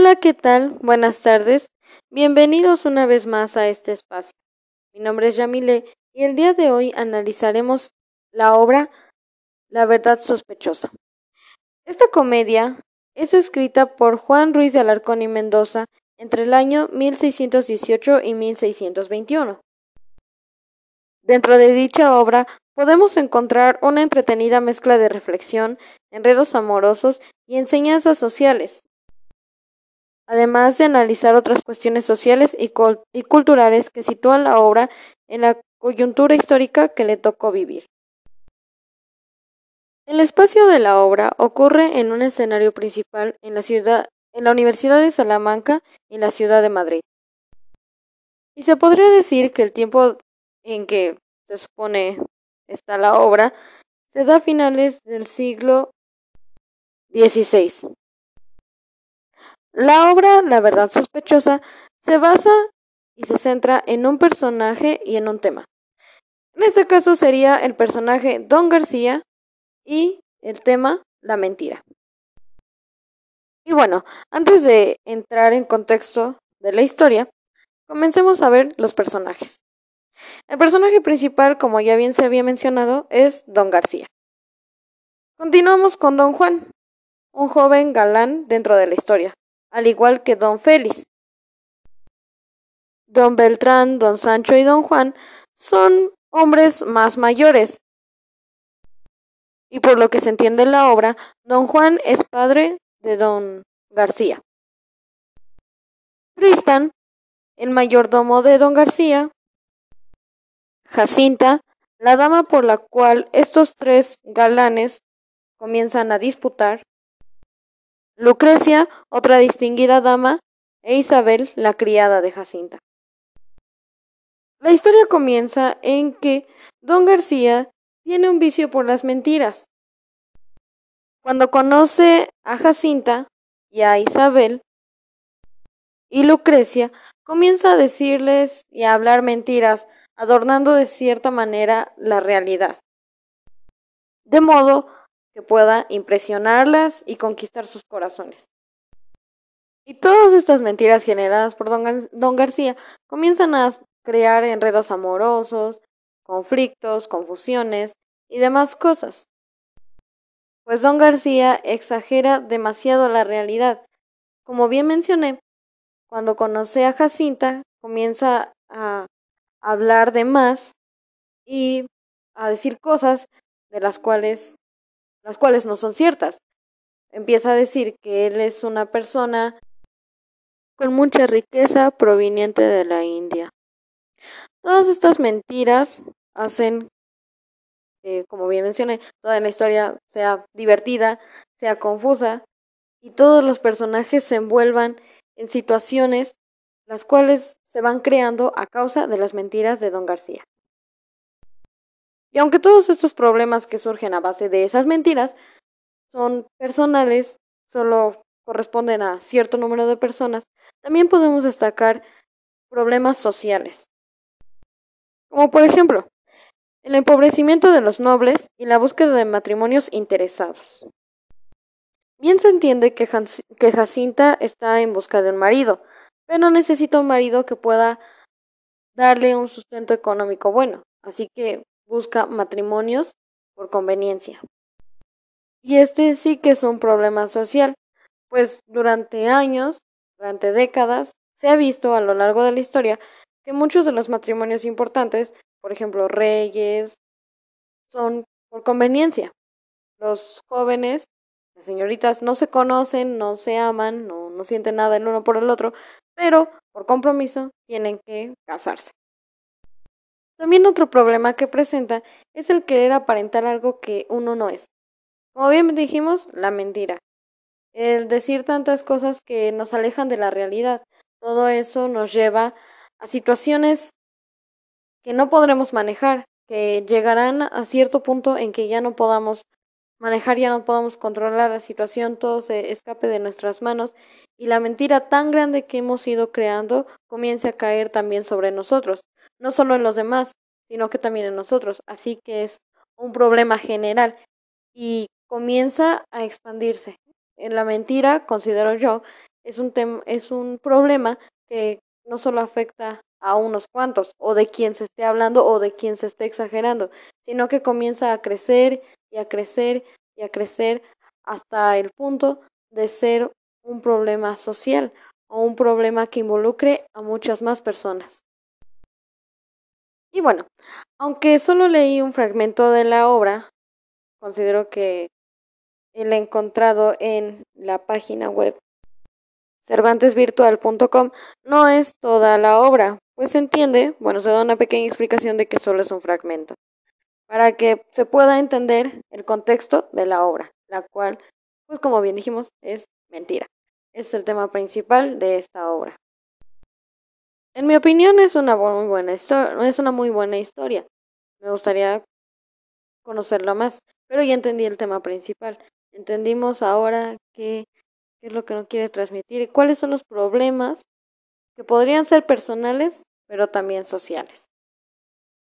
Hola, ¿qué tal? Buenas tardes. Bienvenidos una vez más a este espacio. Mi nombre es Yamile y el día de hoy analizaremos la obra La verdad sospechosa. Esta comedia es escrita por Juan Ruiz de Alarcón y Mendoza entre el año 1618 y 1621. Dentro de dicha obra podemos encontrar una entretenida mezcla de reflexión, enredos amorosos y enseñanzas sociales, además de analizar otras cuestiones sociales y, culturales que sitúan la obra en la coyuntura histórica que le tocó vivir. El espacio de la obra ocurre en un escenario principal en la Universidad de Salamanca y la ciudad de Madrid. Y se podría decir que el tiempo en que se supone está la obra se da a finales del siglo XVI. La obra La verdad sospechosa se basa y se centra en un personaje y en un tema. En este caso sería el personaje Don García y el tema La mentira. Y bueno, antes de entrar en contexto de la historia, comencemos a ver los personajes. El personaje principal, como ya bien se había mencionado, es Don García. Continuamos con Don Juan, un joven galán dentro de la historia, al igual que don Félix. Don Beltrán, don Sancho y don Juan son hombres más mayores. Y por lo que se entiende en la obra, don Juan es padre de don García. Tristan, el mayordomo de don García. Jacinta, la dama por la cual estos tres galanes comienzan a disputar. Lucrecia, otra distinguida dama, e Isabel, la criada de Jacinta. La historia comienza en que don García tiene un vicio por las mentiras. Cuando conoce a Jacinta y a Isabel y Lucrecia, comienza a decirles y a hablar mentiras, adornando de cierta manera la realidad. De modo que pueda impresionarlas y conquistar sus corazones. Y todas estas mentiras generadas por don, García comienzan a crear enredos amorosos, conflictos, confusiones y demás cosas. Pues don García exagera demasiado la realidad. Como bien mencioné, cuando conoce a Jacinta, comienza a hablar de más y a decir cosas de las cuales las cuales no son ciertas. Empieza a decir que él es una persona con mucha riqueza proveniente de la India. Todas estas mentiras hacen, eh, como bien mencioné, toda la historia sea divertida, sea confusa y todos los personajes se envuelvan en situaciones las cuales se van creando a causa de las mentiras de don García. Y aunque todos estos problemas que surgen a base de esas mentiras son personales, solo corresponden a cierto número de personas, también podemos destacar problemas sociales. Como por ejemplo, el empobrecimiento de los nobles y la búsqueda de matrimonios interesados. Bien se entiende que, Jacinta está en busca de un marido, pero necesita un marido que pueda darle un sustento económico bueno. Así que busca matrimonios por conveniencia. Y este sí que es un problema social, pues durante años, durante décadas, se ha visto a lo largo de la historia que muchos de los matrimonios importantes, por ejemplo, reyes, son por conveniencia. Los jóvenes, las señoritas, no se conocen, no se aman, no, no sienten nada el uno por el otro, pero por compromiso tienen que casarse. También otro problema que presenta es el querer aparentar algo que uno no es. Como bien dijimos, la mentira. El decir tantas cosas que nos alejan de la realidad. Todo eso nos lleva a situaciones que no podremos manejar, que llegarán a cierto punto en que ya no podamos manejar, ya no podamos controlar la situación, todo se escape de nuestras manos y la mentira tan grande que hemos ido creando comience a caer también sobre nosotros no solo en los demás, sino que también en nosotros. Así que es un problema general y comienza a expandirse. En la mentira, considero yo, es un, es un problema que no solo afecta a unos cuantos, o de quien se esté hablando, o de quien se esté exagerando, sino que comienza a crecer y a crecer y a crecer hasta el punto de ser un problema social o un problema que involucre a muchas más personas. Y bueno, aunque solo leí un fragmento de la obra, considero que el encontrado en la página web cervantesvirtual.com no es toda la obra, pues se entiende, bueno, se da una pequeña explicación de que solo es un fragmento, para que se pueda entender el contexto de la obra, la cual, pues como bien dijimos, es mentira. Es el tema principal de esta obra. En mi opinión es una muy buena historia. Me gustaría conocerlo más, pero ya entendí el tema principal. Entendimos ahora qué, qué es lo que no quiere transmitir y cuáles son los problemas que podrían ser personales, pero también sociales.